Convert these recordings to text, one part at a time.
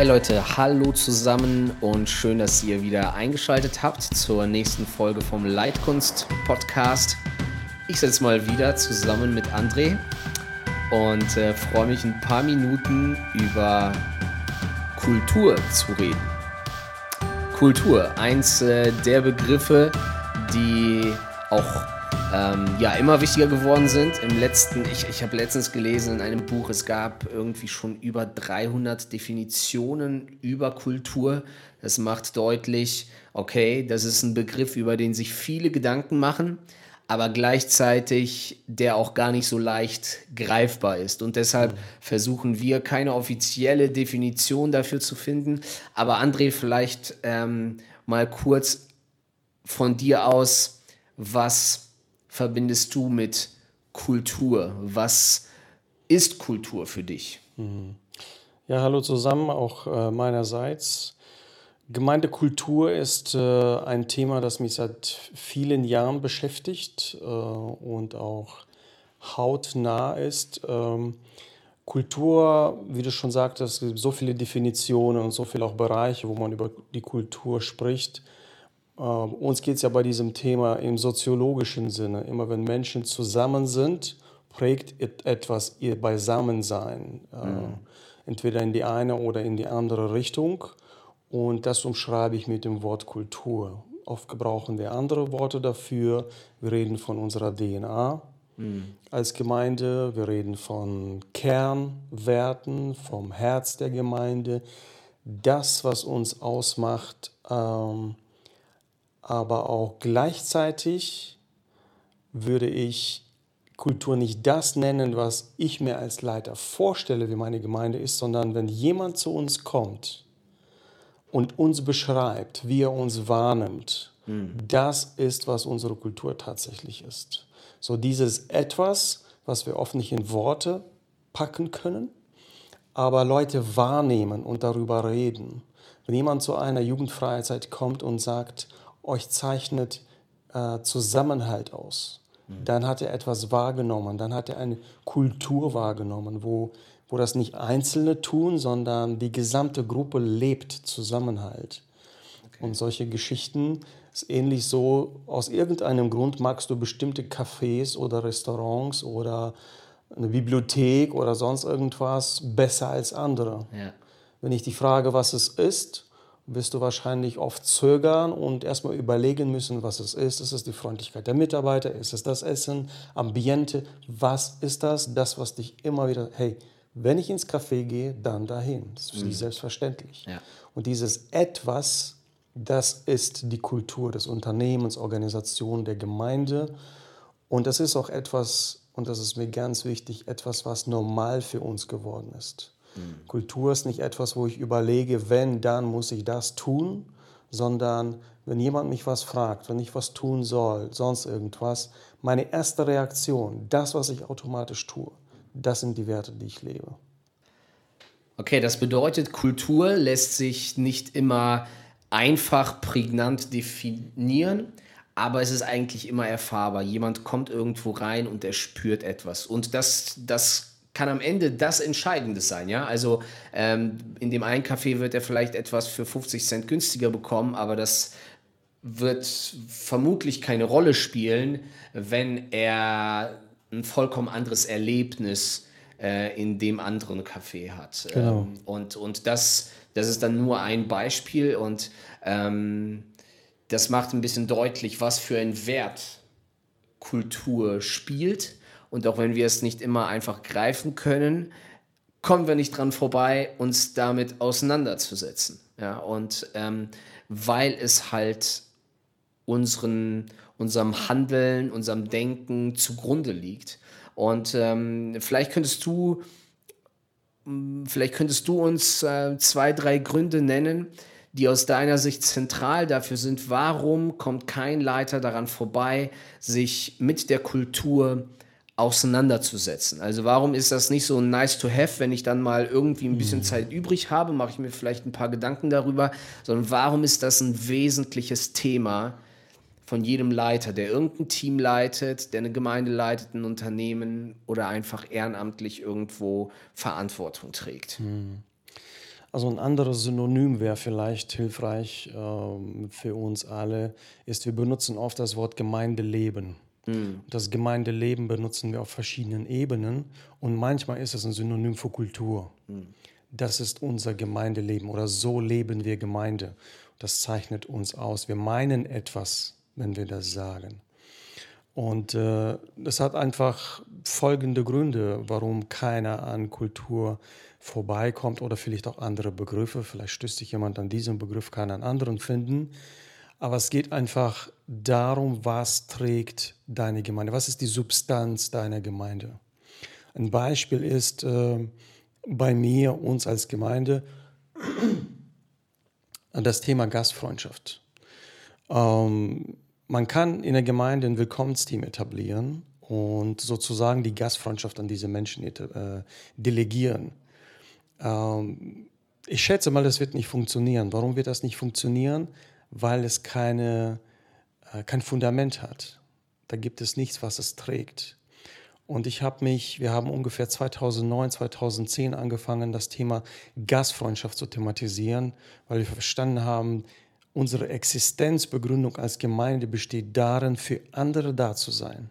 Hey Leute, hallo zusammen und schön, dass ihr wieder eingeschaltet habt zur nächsten Folge vom Leitkunst Podcast. Ich sitze mal wieder zusammen mit André und äh, freue mich ein paar Minuten über Kultur zu reden. Kultur, eins äh, der Begriffe, die auch ähm, ja, immer wichtiger geworden sind. Im letzten, ich, ich habe letztens gelesen in einem Buch, es gab irgendwie schon über 300 Definitionen über Kultur. Das macht deutlich, okay, das ist ein Begriff, über den sich viele Gedanken machen, aber gleichzeitig der auch gar nicht so leicht greifbar ist. Und deshalb versuchen wir keine offizielle Definition dafür zu finden. Aber André, vielleicht ähm, mal kurz von dir aus, was verbindest du mit Kultur? Was ist Kultur für dich? Mhm. Ja, hallo zusammen, auch äh, meinerseits. Gemeindekultur ist äh, ein Thema, das mich seit vielen Jahren beschäftigt äh, und auch hautnah ist. Ähm, Kultur, wie du schon sagtest, es gibt so viele Definitionen und so viele auch Bereiche, wo man über die Kultur spricht. Ähm, uns geht es ja bei diesem Thema im soziologischen Sinne. Immer wenn Menschen zusammen sind, prägt etwas ihr Beisammensein. Äh, mhm. Entweder in die eine oder in die andere Richtung. Und das umschreibe ich mit dem Wort Kultur. Oft gebrauchen wir andere Worte dafür. Wir reden von unserer DNA mhm. als Gemeinde. Wir reden von Kernwerten, vom Herz der Gemeinde. Das, was uns ausmacht, ähm, aber auch gleichzeitig würde ich Kultur nicht das nennen, was ich mir als Leiter vorstelle, wie meine Gemeinde ist, sondern wenn jemand zu uns kommt und uns beschreibt, wie er uns wahrnimmt, mhm. das ist, was unsere Kultur tatsächlich ist. So dieses etwas, was wir oft nicht in Worte packen können, aber Leute wahrnehmen und darüber reden. Wenn jemand zu einer Jugendfreizeit kommt und sagt, euch zeichnet äh, Zusammenhalt aus. Mhm. Dann hat er etwas wahrgenommen, dann hat er eine Kultur wahrgenommen, wo, wo das nicht Einzelne tun, sondern die gesamte Gruppe lebt Zusammenhalt. Okay. Und solche Geschichten ist ähnlich so, aus irgendeinem Grund magst du bestimmte Cafés oder Restaurants oder eine Bibliothek oder sonst irgendwas besser als andere. Ja. Wenn ich die frage, was es ist, wirst du wahrscheinlich oft zögern und erstmal überlegen müssen, was es ist. Ist es die Freundlichkeit der Mitarbeiter? Ist es das Essen? Ambiente? Was ist das? Das, was dich immer wieder, hey, wenn ich ins Café gehe, dann dahin. Das ist mhm. selbstverständlich. Ja. Und dieses Etwas, das ist die Kultur des Unternehmens, Organisation, der Gemeinde. Und das ist auch etwas, und das ist mir ganz wichtig, etwas, was normal für uns geworden ist. Kultur ist nicht etwas, wo ich überlege, wenn, dann muss ich das tun, sondern wenn jemand mich was fragt, wenn ich was tun soll, sonst irgendwas, meine erste Reaktion, das, was ich automatisch tue, das sind die Werte, die ich lebe. Okay, das bedeutet, Kultur lässt sich nicht immer einfach prägnant definieren, aber es ist eigentlich immer erfahrbar. Jemand kommt irgendwo rein und er spürt etwas. Und das, das kann am Ende das Entscheidende sein. Ja? Also ähm, in dem einen Café wird er vielleicht etwas für 50 Cent günstiger bekommen, aber das wird vermutlich keine Rolle spielen, wenn er ein vollkommen anderes Erlebnis äh, in dem anderen Café hat. Genau. Ähm, und und das, das ist dann nur ein Beispiel und ähm, das macht ein bisschen deutlich, was für einen Wert Kultur spielt und auch wenn wir es nicht immer einfach greifen können, kommen wir nicht dran vorbei, uns damit auseinanderzusetzen. Ja, und ähm, weil es halt unseren, unserem Handeln, unserem Denken zugrunde liegt. Und ähm, vielleicht könntest du, vielleicht könntest du uns äh, zwei, drei Gründe nennen, die aus deiner Sicht zentral dafür sind, warum kommt kein Leiter daran vorbei, sich mit der Kultur auseinanderzusetzen. Also warum ist das nicht so nice to have, wenn ich dann mal irgendwie ein bisschen mhm. Zeit übrig habe, mache ich mir vielleicht ein paar Gedanken darüber, sondern warum ist das ein wesentliches Thema von jedem Leiter, der irgendein Team leitet, der eine Gemeinde leitet, ein Unternehmen oder einfach ehrenamtlich irgendwo Verantwortung trägt? Mhm. Also ein anderes Synonym wäre vielleicht hilfreich ähm, für uns alle, ist, wir benutzen oft das Wort Gemeindeleben. Mhm. Das Gemeindeleben benutzen wir auf verschiedenen Ebenen und manchmal ist es ein Synonym für Kultur. Mhm. Das ist unser Gemeindeleben oder so leben wir Gemeinde. Das zeichnet uns aus. Wir meinen etwas, wenn wir das sagen. Und äh, das hat einfach folgende Gründe, warum keiner an Kultur vorbeikommt oder vielleicht auch andere Begriffe. Vielleicht stößt sich jemand an diesen Begriff, kann einen anderen finden. Aber es geht einfach darum, was trägt deine Gemeinde? Was ist die Substanz deiner Gemeinde? Ein Beispiel ist äh, bei mir, uns als Gemeinde, das Thema Gastfreundschaft. Ähm, man kann in der Gemeinde ein Willkommensteam etablieren und sozusagen die Gastfreundschaft an diese Menschen äh, delegieren. Ähm, ich schätze mal, das wird nicht funktionieren. Warum wird das nicht funktionieren? Weil es keine, äh, kein Fundament hat. Da gibt es nichts, was es trägt. Und ich habe mich, wir haben ungefähr 2009, 2010 angefangen, das Thema Gastfreundschaft zu thematisieren, weil wir verstanden haben, unsere Existenzbegründung als Gemeinde besteht darin, für andere da zu sein.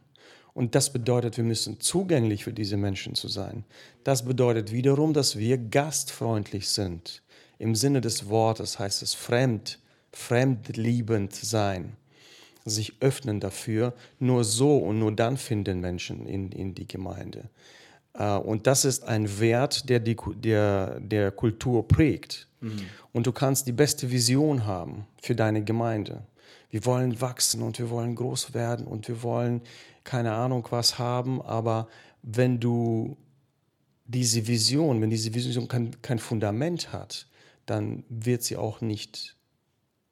Und das bedeutet, wir müssen zugänglich für diese Menschen zu sein. Das bedeutet wiederum, dass wir gastfreundlich sind. Im Sinne des Wortes heißt es fremd, fremdliebend sein, sich öffnen dafür. Nur so und nur dann finden Menschen in, in die Gemeinde. Äh, und das ist ein Wert, der die der, der Kultur prägt. Mhm. Und du kannst die beste Vision haben für deine Gemeinde. Wir wollen wachsen und wir wollen groß werden und wir wollen keine Ahnung was haben, aber wenn du diese Vision, wenn diese Vision kein, kein Fundament hat, dann wird sie auch nicht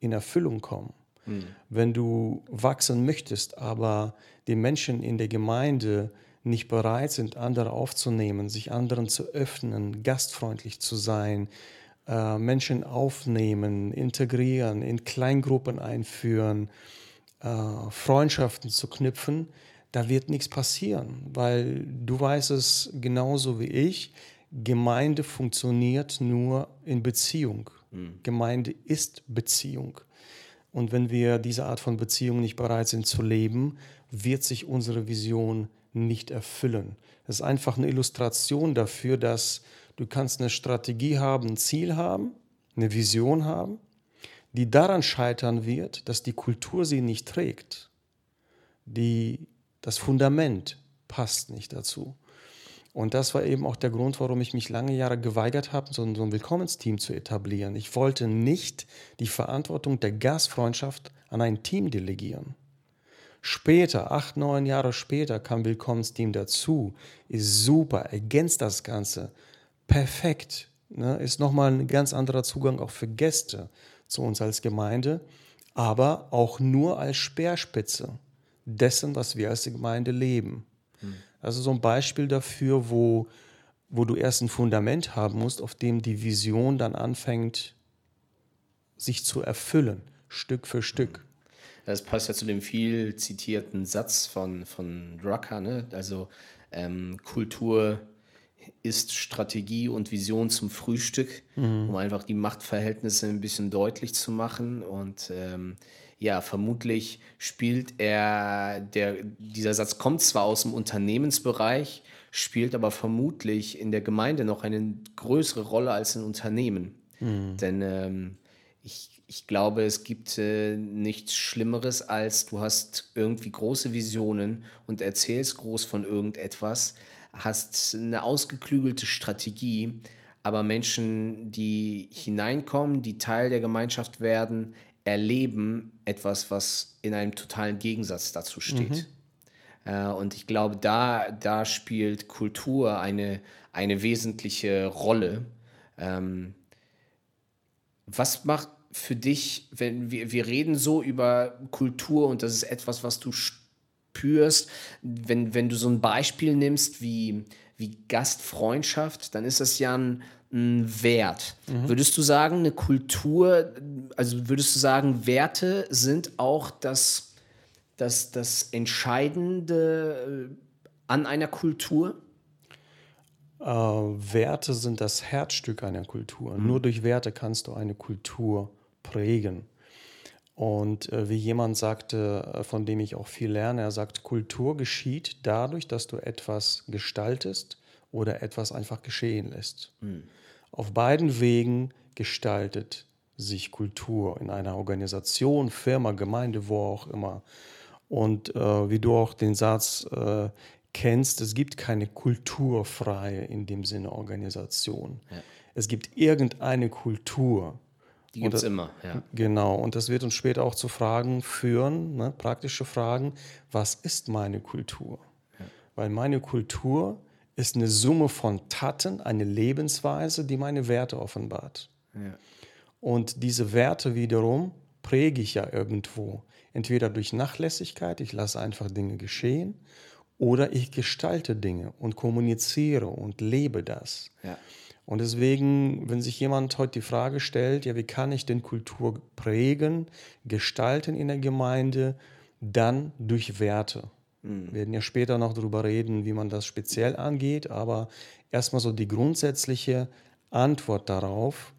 in Erfüllung kommen. Mhm. Wenn du wachsen möchtest, aber die Menschen in der Gemeinde nicht bereit sind, andere aufzunehmen, sich anderen zu öffnen, gastfreundlich zu sein, äh, Menschen aufnehmen, integrieren, in Kleingruppen einführen, äh, Freundschaften zu knüpfen, da wird nichts passieren, weil du weißt es genauso wie ich, Gemeinde funktioniert nur in Beziehung. Mhm. Gemeinde ist Beziehung. Und wenn wir diese Art von Beziehung nicht bereit sind zu leben, wird sich unsere Vision nicht erfüllen. Das ist einfach eine Illustration dafür, dass du kannst eine Strategie haben, ein Ziel haben, eine Vision haben, die daran scheitern wird, dass die Kultur sie nicht trägt. Die das Fundament passt nicht dazu. Und das war eben auch der Grund, warum ich mich lange Jahre geweigert habe, so ein, Willkommensteam zu etablieren. Ich wollte nicht die Verantwortung der Gastfreundschaft an ein Team delegieren. Später, acht, neun Jahre später, kam Willkommensteam dazu, ist super, ergänzt das Ganze, perfekt, ne? ist nochmal ein ganz anderer Zugang auch für Gäste zu uns als Gemeinde, aber auch nur als Speerspitze dessen, was wir als Gemeinde leben. Hm. Also so ein Beispiel dafür, wo, wo du erst ein Fundament haben musst, auf dem die Vision dann anfängt, sich zu erfüllen, Stück für Stück. Das passt ja zu dem viel zitierten Satz von, von Drucker, ne? also ähm, Kultur ist Strategie und Vision zum Frühstück, mhm. um einfach die Machtverhältnisse ein bisschen deutlich zu machen und ähm, ja, vermutlich spielt er, der, dieser Satz kommt zwar aus dem Unternehmensbereich, spielt aber vermutlich in der Gemeinde noch eine größere Rolle als in Unternehmen. Mhm. Denn ähm, ich, ich glaube, es gibt äh, nichts Schlimmeres, als du hast irgendwie große Visionen und erzählst groß von irgendetwas, hast eine ausgeklügelte Strategie, aber Menschen, die hineinkommen, die Teil der Gemeinschaft werden, erleben etwas, was in einem totalen Gegensatz dazu steht. Mhm. Äh, und ich glaube, da, da spielt Kultur eine, eine wesentliche Rolle. Ähm, was macht für dich, wenn wir, wir reden so über Kultur und das ist etwas, was du spürst, wenn, wenn du so ein Beispiel nimmst wie, wie Gastfreundschaft, dann ist das ja ein, ein Wert. Mhm. Würdest du sagen, eine Kultur, also würdest du sagen, Werte sind auch das, das, das Entscheidende äh, an einer Kultur? Äh, Werte sind das Herzstück einer Kultur. Mhm. Nur durch Werte kannst du eine Kultur prägen. Und äh, wie jemand sagte, äh, von dem ich auch viel lerne, er sagt, Kultur geschieht dadurch, dass du etwas gestaltest oder etwas einfach geschehen lässt. Mhm. Auf beiden Wegen gestaltet sich Kultur in einer Organisation, Firma, Gemeinde, wo auch immer. Und äh, wie du auch den Satz äh, kennst, es gibt keine kulturfreie in dem Sinne Organisation. Ja. Es gibt irgendeine Kultur, die gibt es immer, ja. Genau, und das wird uns später auch zu Fragen führen, ne, praktische Fragen, was ist meine Kultur? Ja. Weil meine Kultur ist eine Summe von Taten, eine Lebensweise, die meine Werte offenbart. Ja. Und diese Werte wiederum präge ich ja irgendwo. Entweder durch Nachlässigkeit, ich lasse einfach Dinge geschehen, oder ich gestalte Dinge und kommuniziere und lebe das. Ja. Und deswegen, wenn sich jemand heute die Frage stellt, ja, wie kann ich denn Kultur prägen, gestalten in der Gemeinde, dann durch Werte. Mhm. Wir werden ja später noch darüber reden, wie man das speziell angeht, aber erstmal so die grundsätzliche Antwort darauf,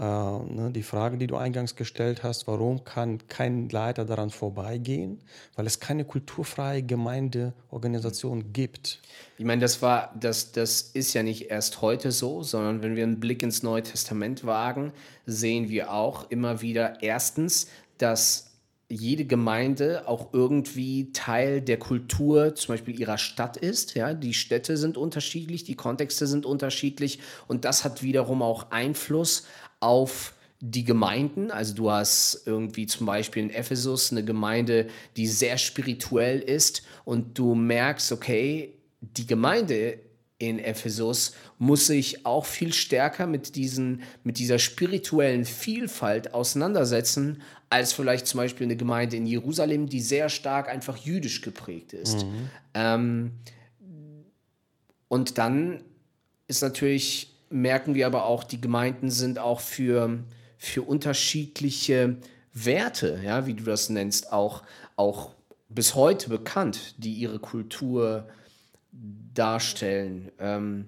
äh, ne, die Frage, die du eingangs gestellt hast, warum kann kein Leiter daran vorbeigehen? Weil es keine kulturfreie Gemeindeorganisation gibt. Ich meine, das war, das, das ist ja nicht erst heute so, sondern wenn wir einen Blick ins Neue Testament wagen, sehen wir auch immer wieder erstens, dass jede Gemeinde auch irgendwie Teil der Kultur, zum Beispiel ihrer Stadt ist. Ja, die Städte sind unterschiedlich, die Kontexte sind unterschiedlich und das hat wiederum auch Einfluss auf die Gemeinden. Also du hast irgendwie zum Beispiel in Ephesus eine Gemeinde, die sehr spirituell ist und du merkst, okay, die Gemeinde in Ephesus muss sich auch viel stärker mit, diesen, mit dieser spirituellen Vielfalt auseinandersetzen, als vielleicht zum Beispiel eine Gemeinde in Jerusalem, die sehr stark einfach jüdisch geprägt ist. Mhm. Ähm, und dann ist natürlich merken wir aber auch, die Gemeinden sind auch für, für unterschiedliche Werte, ja, wie du das nennst, auch, auch bis heute bekannt, die ihre Kultur darstellen. Ähm,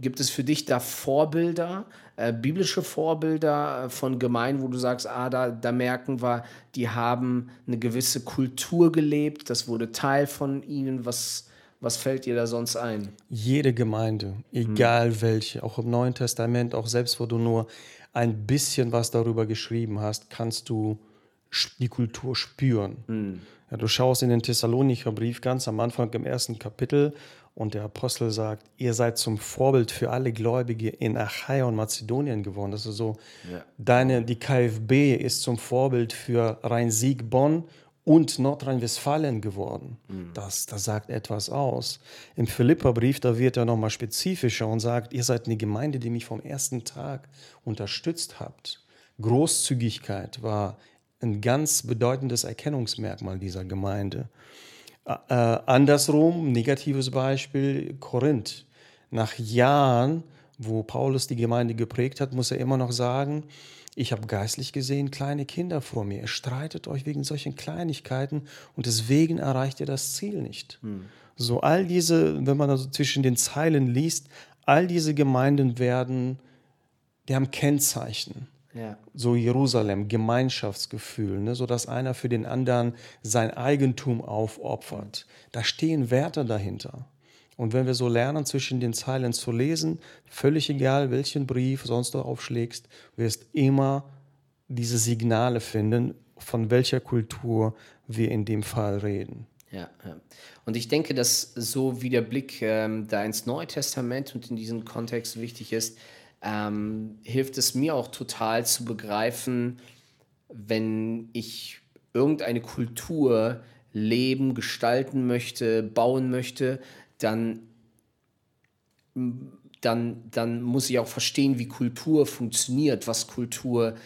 gibt es für dich da Vorbilder, äh, biblische Vorbilder von Gemeinden, wo du sagst, ah, da, da merken wir, die haben eine gewisse Kultur gelebt, das wurde Teil von ihnen, was, was fällt dir da sonst ein? Jede Gemeinde, egal hm. welche, auch im Neuen Testament, auch selbst wo du nur ein bisschen was darüber geschrieben hast, kannst du die Kultur spüren. Hm. Ja, du schaust in den Thessalonicher Brief ganz am Anfang im ersten Kapitel und der Apostel sagt, ihr seid zum Vorbild für alle Gläubige in Achaia und Mazedonien geworden. Das ist so, ja. deine, die KfB ist zum Vorbild für Rhein-Sieg-Bonn und Nordrhein-Westfalen geworden. Mhm. Das, das sagt etwas aus. Im Philipperbrief, da wird er nochmal spezifischer und sagt, ihr seid eine Gemeinde, die mich vom ersten Tag unterstützt habt. Großzügigkeit war ein ganz bedeutendes Erkennungsmerkmal dieser Gemeinde. Äh, andersrum, negatives Beispiel, Korinth. Nach Jahren, wo Paulus die Gemeinde geprägt hat, muss er immer noch sagen, ich habe geistlich gesehen kleine Kinder vor mir. Ihr streitet euch wegen solchen Kleinigkeiten und deswegen erreicht ihr das Ziel nicht. Hm. So all diese, wenn man also zwischen den Zeilen liest, all diese Gemeinden werden, die haben Kennzeichen. Ja. So Jerusalem, Gemeinschaftsgefühl, ne, so dass einer für den anderen sein Eigentum aufopfert. Da stehen Werte dahinter. Und wenn wir so lernen, zwischen den Zeilen zu lesen, völlig egal, welchen Brief sonst du aufschlägst, wirst immer diese Signale finden, von welcher Kultur wir in dem Fall reden. Ja, ja. und ich denke, dass so wie der Blick ähm, da ins Neue Testament und in diesem Kontext wichtig ist, ähm, hilft es mir auch total zu begreifen, wenn ich irgendeine Kultur leben, gestalten möchte, bauen möchte, dann, dann, dann muss ich auch verstehen, wie Kultur funktioniert, was Kultur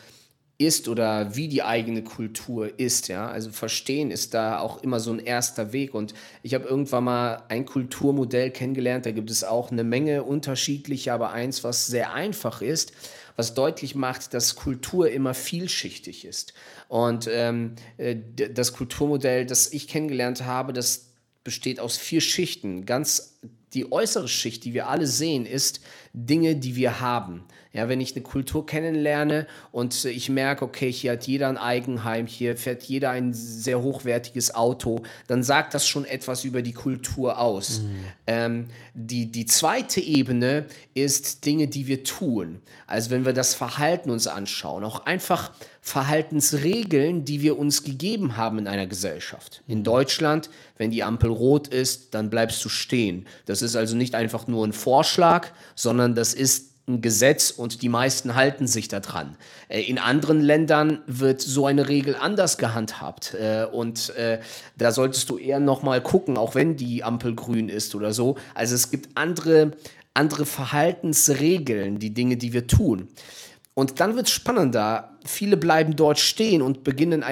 ist oder wie die eigene Kultur ist. Ja? Also verstehen ist da auch immer so ein erster Weg. Und ich habe irgendwann mal ein Kulturmodell kennengelernt, da gibt es auch eine Menge unterschiedliche, aber eins, was sehr einfach ist, was deutlich macht, dass Kultur immer vielschichtig ist. Und ähm, äh, das Kulturmodell, das ich kennengelernt habe, das besteht aus vier Schichten. Ganz die äußere Schicht, die wir alle sehen, ist Dinge, die wir haben. Ja, wenn ich eine Kultur kennenlerne und ich merke, okay, hier hat jeder ein Eigenheim, hier fährt jeder ein sehr hochwertiges Auto, dann sagt das schon etwas über die Kultur aus. Mhm. Ähm, die, die zweite Ebene ist Dinge, die wir tun. Also wenn wir das Verhalten uns anschauen, auch einfach Verhaltensregeln, die wir uns gegeben haben in einer Gesellschaft. In Deutschland, wenn die Ampel rot ist, dann bleibst du stehen. Das ist also nicht einfach nur ein Vorschlag, sondern das ist ein Gesetz und die meisten halten sich daran. Äh, in anderen Ländern wird so eine Regel anders gehandhabt äh, und äh, da solltest du eher noch mal gucken, auch wenn die Ampel grün ist oder so. Also es gibt andere, andere Verhaltensregeln, die Dinge, die wir tun. Und dann wird es spannender. Viele bleiben dort stehen und beginnen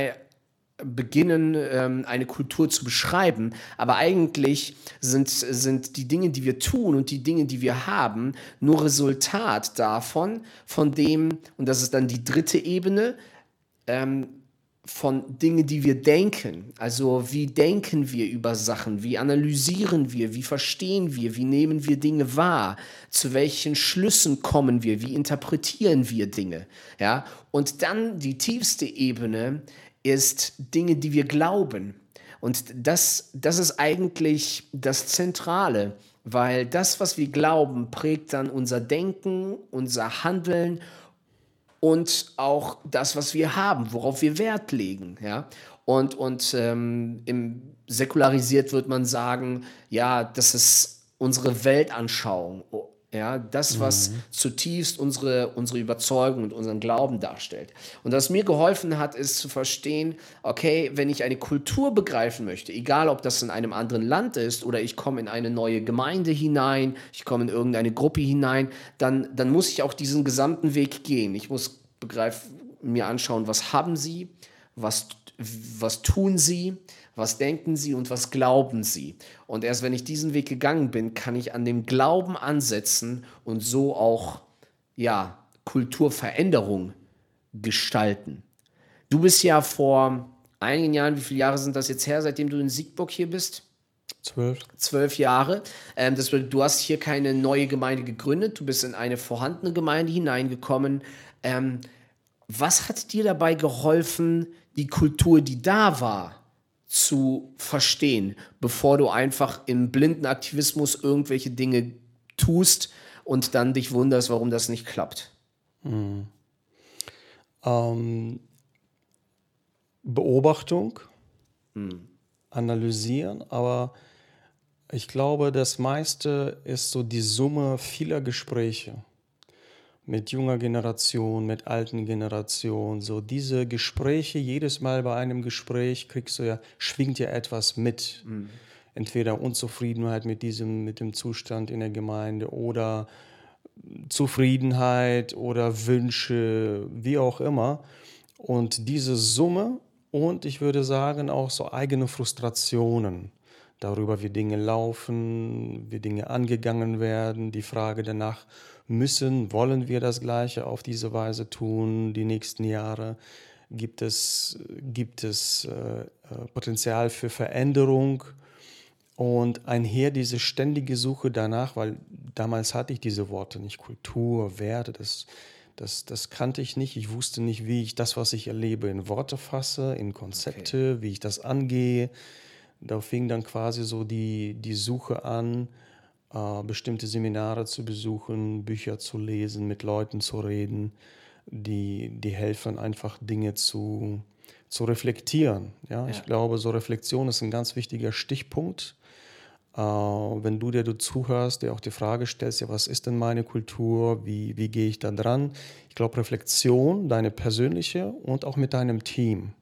beginnen, ähm, eine Kultur zu beschreiben. Aber eigentlich sind, sind die Dinge, die wir tun und die Dinge, die wir haben, nur Resultat davon, von dem, und das ist dann die dritte Ebene, ähm, von Dingen, die wir denken. Also wie denken wir über Sachen, wie analysieren wir, wie verstehen wir, wie nehmen wir Dinge wahr, zu welchen Schlüssen kommen wir, wie interpretieren wir Dinge. Ja? Und dann die tiefste Ebene ist Dinge, die wir glauben. Und das, das ist eigentlich das Zentrale, weil das, was wir glauben, prägt dann unser Denken, unser Handeln und auch das, was wir haben, worauf wir Wert legen. Ja? Und, und ähm, im säkularisiert wird man sagen, ja, das ist unsere Weltanschauung ja, das, was mhm. zutiefst unsere, unsere Überzeugung und unseren Glauben darstellt. Und was mir geholfen hat, ist zu verstehen, okay, wenn ich eine Kultur begreifen möchte, egal ob das in einem anderen Land ist oder ich komme in eine neue Gemeinde hinein, ich komme in irgendeine Gruppe hinein, dann, dann muss ich auch diesen gesamten Weg gehen. Ich muss begreifen, mir anschauen, was haben sie, was, was tun sie, was denken sie und was glauben sie. Und erst wenn ich diesen Weg gegangen bin, kann ich an dem Glauben ansetzen und so auch ja, Kulturveränderung gestalten. Du bist ja vor einigen Jahren, wie viele Jahre sind das jetzt her, seitdem du in Siegburg hier bist? Zwölf. Zwölf Jahre. Ähm, das, du hast hier keine neue Gemeinde gegründet, du bist in eine vorhandene Gemeinde hineingekommen. Ähm, was hat dir dabei geholfen, die Kultur, die da war, zu verstehen, bevor du einfach im blinden Aktivismus irgendwelche Dinge tust und dann dich wunderst, warum das nicht klappt? Mhm. Ähm, Beobachtung, mhm. analysieren, aber ich glaube, das meiste ist so die Summe vieler Gespräche mit junger Generation, mit alten Generation. So diese Gespräche, jedes Mal bei einem Gespräch kriegst du ja, schwingt ja etwas mit. Mhm. Entweder Unzufriedenheit mit diesem, mit dem Zustand in der Gemeinde oder Zufriedenheit oder Wünsche, wie auch immer. Und diese Summe und ich würde sagen auch so eigene Frustrationen darüber, wie Dinge laufen, wie Dinge angegangen werden, die Frage danach, müssen, wollen wir das Gleiche auf diese Weise tun die nächsten Jahre? Gibt es, gibt es äh, äh, Potenzial für Veränderung? Und einher diese ständige Suche danach, weil damals hatte ich diese Worte nicht, Kultur, Werte, das, das, das kannte ich nicht. Ich wusste nicht, wie ich das, was ich erlebe, in Worte fasse, in Konzepte, okay. wie ich das angehe. Da fing dann quasi so die, die Suche an, bestimmte Seminare zu besuchen, Bücher zu lesen, mit Leuten zu reden, die, die helfen, einfach Dinge zu, zu reflektieren. Ja? ja? Ich glaube, so Reflexion ist ein ganz wichtiger Stichpunkt. Äh, wenn du, der du zuhörst, dir auch die Frage stellst, ja, was ist denn meine Kultur, wie, wie gehe ich da dran? Ich glaube, Reflexion, deine persönliche und auch mit deinem Team, mhm.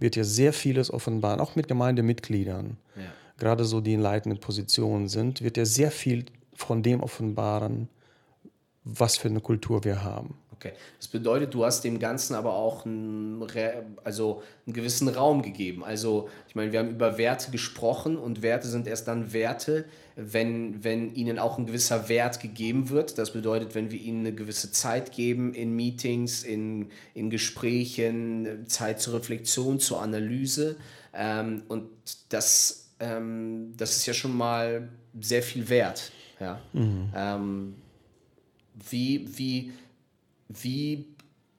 wird dir sehr vieles offenbaren, auch mit Gemeindemitgliedern. Ja gerade so die in leitenden Positionen sind, wird er sehr viel von dem offenbaren, was für eine Kultur wir haben. Okay, das bedeutet, du hast dem Ganzen aber auch einen, also einen gewissen Raum gegeben. Also, ich meine, wir haben über Werte gesprochen und Werte sind erst dann Werte, wenn, wenn ihnen auch ein gewisser Wert gegeben wird. Das bedeutet, wenn wir ihnen eine gewisse Zeit geben in Meetings, in, in Gesprächen, Zeit zur Reflexion, zur Analyse. Ähm, und das ähm, das ist ja schon mal sehr viel wert. Ja? Mhm. Ähm, wie, wie, wie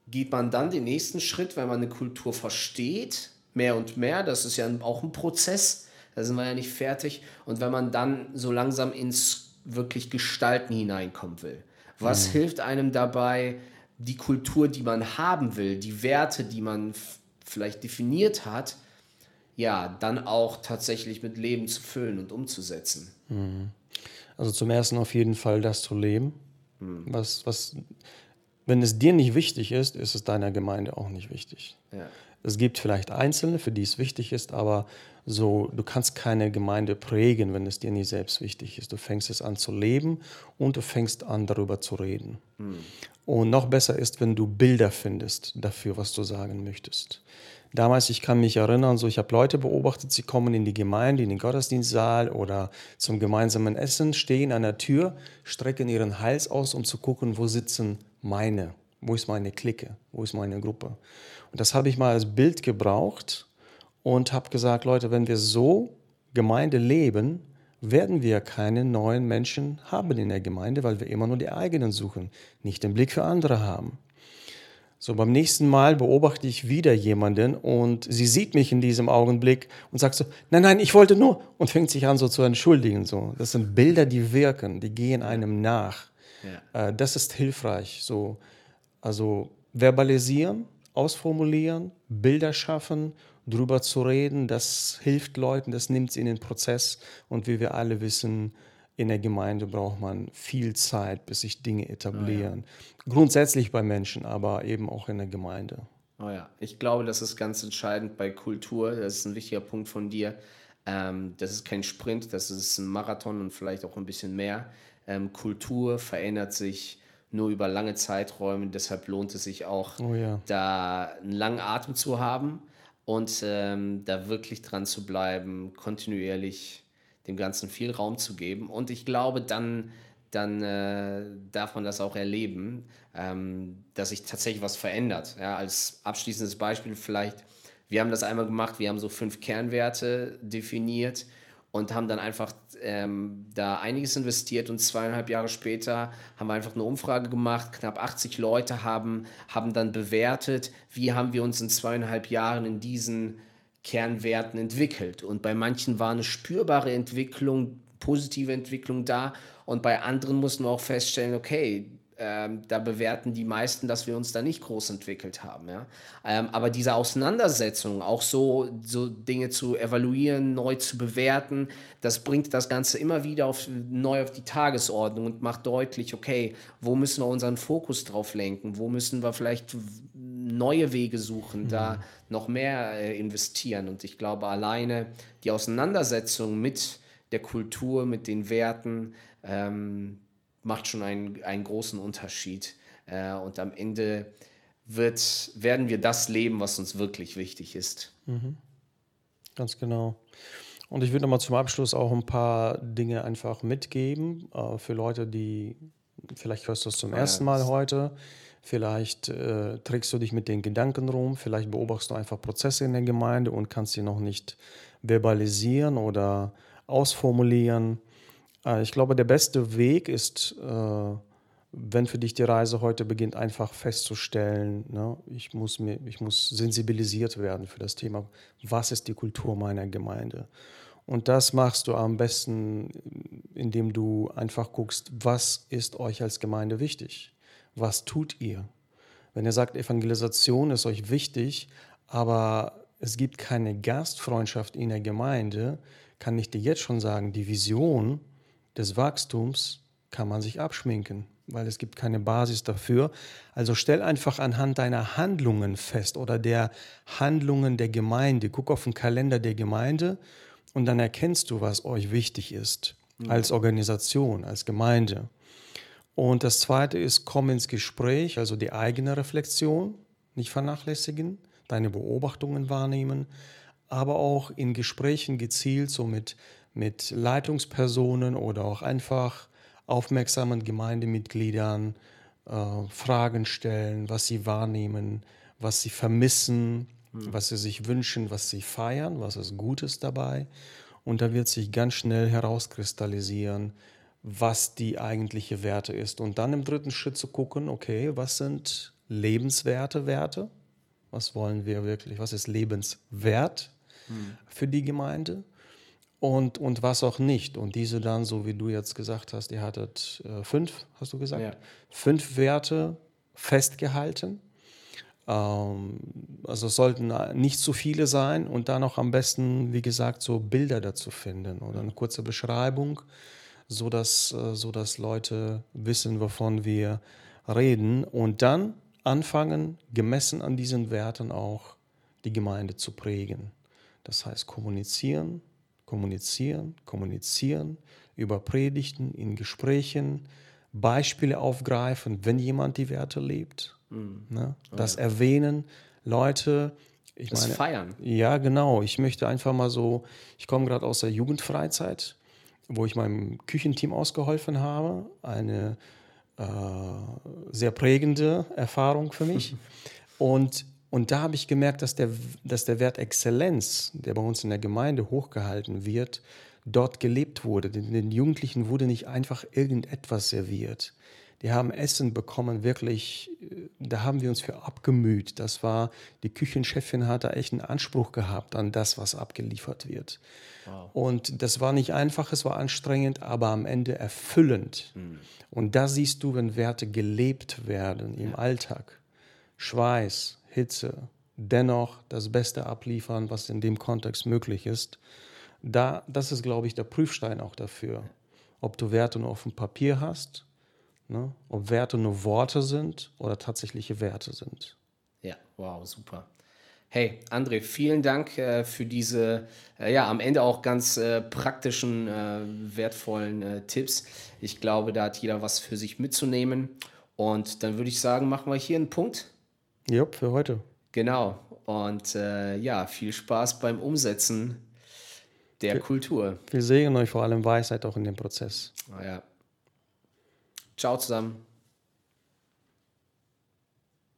geht man dann den nächsten Schritt, wenn man eine Kultur versteht, mehr und mehr? Das ist ja auch ein Prozess, da sind wir ja nicht fertig. Und wenn man dann so langsam ins wirklich Gestalten hineinkommen will, was mhm. hilft einem dabei, die Kultur, die man haben will, die Werte, die man vielleicht definiert hat, ja, dann auch tatsächlich mit Leben zu füllen und umzusetzen. Mhm. Also zum ersten auf jeden Fall das zu leben. Mhm. Was, was, wenn es dir nicht wichtig ist, ist es deiner Gemeinde auch nicht wichtig. Ja. Es gibt vielleicht Einzelne, für die es wichtig ist, aber so, du kannst keine Gemeinde prägen, wenn es dir nicht selbst wichtig ist. Du fängst es an zu leben und du fängst an, darüber zu reden. Mhm. Und noch besser ist, wenn du Bilder findest dafür, was du sagen möchtest. Damals, ich kann mich erinnern, so ich habe Leute beobachtet, sie kommen in die Gemeinde, in den Gottesdienstsaal oder zum gemeinsamen Essen, stehen an der Tür, strecken ihren Hals aus, um zu gucken, wo sitzen meine, wo ist meine Clique, wo ist meine Gruppe. Und das habe ich mal als Bild gebraucht und habe gesagt, Leute, wenn wir so Gemeinde leben, werden wir keine neuen Menschen haben in der Gemeinde, weil wir immer nur die eigenen suchen, nicht den Blick für andere haben. So, beim nächsten Mal beobachte ich wieder jemanden und sie sieht mich in diesem Augenblick und sagt so, nein, nein, ich wollte nur und fängt sich an so zu entschuldigen. So, das sind Bilder, die wirken, die gehen einem nach. Ja. Äh, das ist hilfreich. So, also verbalisieren, ausformulieren, Bilder schaffen, drüber zu reden, das hilft Leuten, das nimmt sie in den Prozess und wie wir alle wissen, in der Gemeinde braucht man viel Zeit, bis sich Dinge etablieren. Oh ja. Grundsätzlich bei Menschen, aber eben auch in der Gemeinde. Oh ja, ich glaube, das ist ganz entscheidend bei Kultur. Das ist ein wichtiger Punkt von dir. Ähm, das ist kein Sprint, das ist ein Marathon und vielleicht auch ein bisschen mehr. Ähm, Kultur verändert sich nur über lange Zeiträume. Deshalb lohnt es sich auch, oh ja. da einen langen Atem zu haben und ähm, da wirklich dran zu bleiben, kontinuierlich dem Ganzen viel Raum zu geben. Und ich glaube, dann, dann äh, darf man das auch erleben, ähm, dass sich tatsächlich was verändert. Ja, als abschließendes Beispiel vielleicht, wir haben das einmal gemacht, wir haben so fünf Kernwerte definiert und haben dann einfach ähm, da einiges investiert und zweieinhalb Jahre später haben wir einfach eine Umfrage gemacht. Knapp 80 Leute haben, haben dann bewertet, wie haben wir uns in zweieinhalb Jahren in diesen Kernwerten entwickelt. Und bei manchen war eine spürbare Entwicklung, positive Entwicklung da. Und bei anderen mussten wir auch feststellen, okay, ähm, da bewerten die meisten, dass wir uns da nicht groß entwickelt haben. Ja? Ähm, aber diese Auseinandersetzung, auch so, so Dinge zu evaluieren, neu zu bewerten, das bringt das Ganze immer wieder auf, neu auf die Tagesordnung und macht deutlich, okay, wo müssen wir unseren Fokus drauf lenken, wo müssen wir vielleicht neue Wege suchen, mhm. da noch mehr äh, investieren. Und ich glaube, alleine die Auseinandersetzung mit der Kultur, mit den Werten, ähm, macht schon einen, einen großen Unterschied. Äh, und am Ende wird, werden wir das leben, was uns wirklich wichtig ist. Mhm. Ganz genau. Und ich würde mal zum Abschluss auch ein paar Dinge einfach mitgeben äh, für Leute, die vielleicht hörst du es zum ja, ersten Mal heute. Vielleicht äh, trägst du dich mit den Gedanken rum, vielleicht beobachtest du einfach Prozesse in der Gemeinde und kannst sie noch nicht verbalisieren oder ausformulieren. Äh, ich glaube, der beste Weg ist, äh, wenn für dich die Reise heute beginnt, einfach festzustellen, ne, ich, muss mir, ich muss sensibilisiert werden für das Thema, was ist die Kultur meiner Gemeinde. Und das machst du am besten, indem du einfach guckst, was ist euch als Gemeinde wichtig? Was tut ihr? Wenn ihr sagt, Evangelisation ist euch wichtig, aber es gibt keine Gastfreundschaft in der Gemeinde, kann ich dir jetzt schon sagen, die Vision des Wachstums kann man sich abschminken, weil es gibt keine Basis dafür. Also stell einfach anhand deiner Handlungen fest oder der Handlungen der Gemeinde. Guck auf den Kalender der Gemeinde und dann erkennst du, was euch wichtig ist mhm. als Organisation, als Gemeinde. Und das Zweite ist, komm ins Gespräch, also die eigene Reflexion nicht vernachlässigen, deine Beobachtungen wahrnehmen, aber auch in Gesprächen gezielt so mit mit Leitungspersonen oder auch einfach aufmerksamen Gemeindemitgliedern äh, Fragen stellen, was sie wahrnehmen, was sie vermissen, mhm. was sie sich wünschen, was sie feiern, was ist Gutes dabei. und da wird sich ganz schnell herauskristallisieren, was die eigentliche Werte ist. Und dann im dritten Schritt zu gucken, okay, was sind lebenswerte Werte? Was wollen wir wirklich? Was ist lebenswert hm. für die Gemeinde? Und, und was auch nicht. Und diese dann, so wie du jetzt gesagt hast, ihr hattet äh, fünf, hast du gesagt? Ja. Fünf Werte festgehalten. Ähm, also es sollten nicht zu viele sein und dann auch am besten, wie gesagt, so Bilder dazu finden oder eine kurze Beschreibung so dass, äh, so dass Leute wissen, wovon wir reden und dann anfangen, gemessen an diesen Werten auch die Gemeinde zu prägen. Das heißt kommunizieren, kommunizieren, kommunizieren, über Predigten, in Gesprächen, Beispiele aufgreifen, wenn jemand die Werte lebt. Mhm. Ne? Das ja. erwähnen, Leute, ich das meine, feiern. Ja, genau. Ich möchte einfach mal so, ich komme gerade aus der Jugendfreizeit wo ich meinem Küchenteam ausgeholfen habe. Eine äh, sehr prägende Erfahrung für mich. und, und da habe ich gemerkt, dass der, dass der Wert Exzellenz, der bei uns in der Gemeinde hochgehalten wird, dort gelebt wurde. Den, den Jugendlichen wurde nicht einfach irgendetwas serviert. Die haben Essen bekommen, wirklich, äh, da haben wir uns für abgemüht. Das war, die Küchenchefin hat da echt einen Anspruch gehabt an das, was abgeliefert wird. Wow. Und das war nicht einfach, es war anstrengend, aber am Ende erfüllend. Mhm. Und da siehst du, wenn Werte gelebt werden im ja. Alltag. Schweiß, Hitze, dennoch das Beste abliefern, was in dem Kontext möglich ist. Da, das ist, glaube ich, der Prüfstein auch dafür. Ob du Werte nur auf dem Papier hast, ne? ob Werte nur Worte sind oder tatsächliche Werte sind. Ja, wow, super. Hey, André, vielen Dank äh, für diese, äh, ja, am Ende auch ganz äh, praktischen, äh, wertvollen äh, Tipps. Ich glaube, da hat jeder was für sich mitzunehmen. Und dann würde ich sagen, machen wir hier einen Punkt. Ja, für heute. Genau. Und äh, ja, viel Spaß beim Umsetzen der viel, Kultur. Viel Segen euch, vor allem Weisheit auch in dem Prozess. Ah, ja. Ciao zusammen.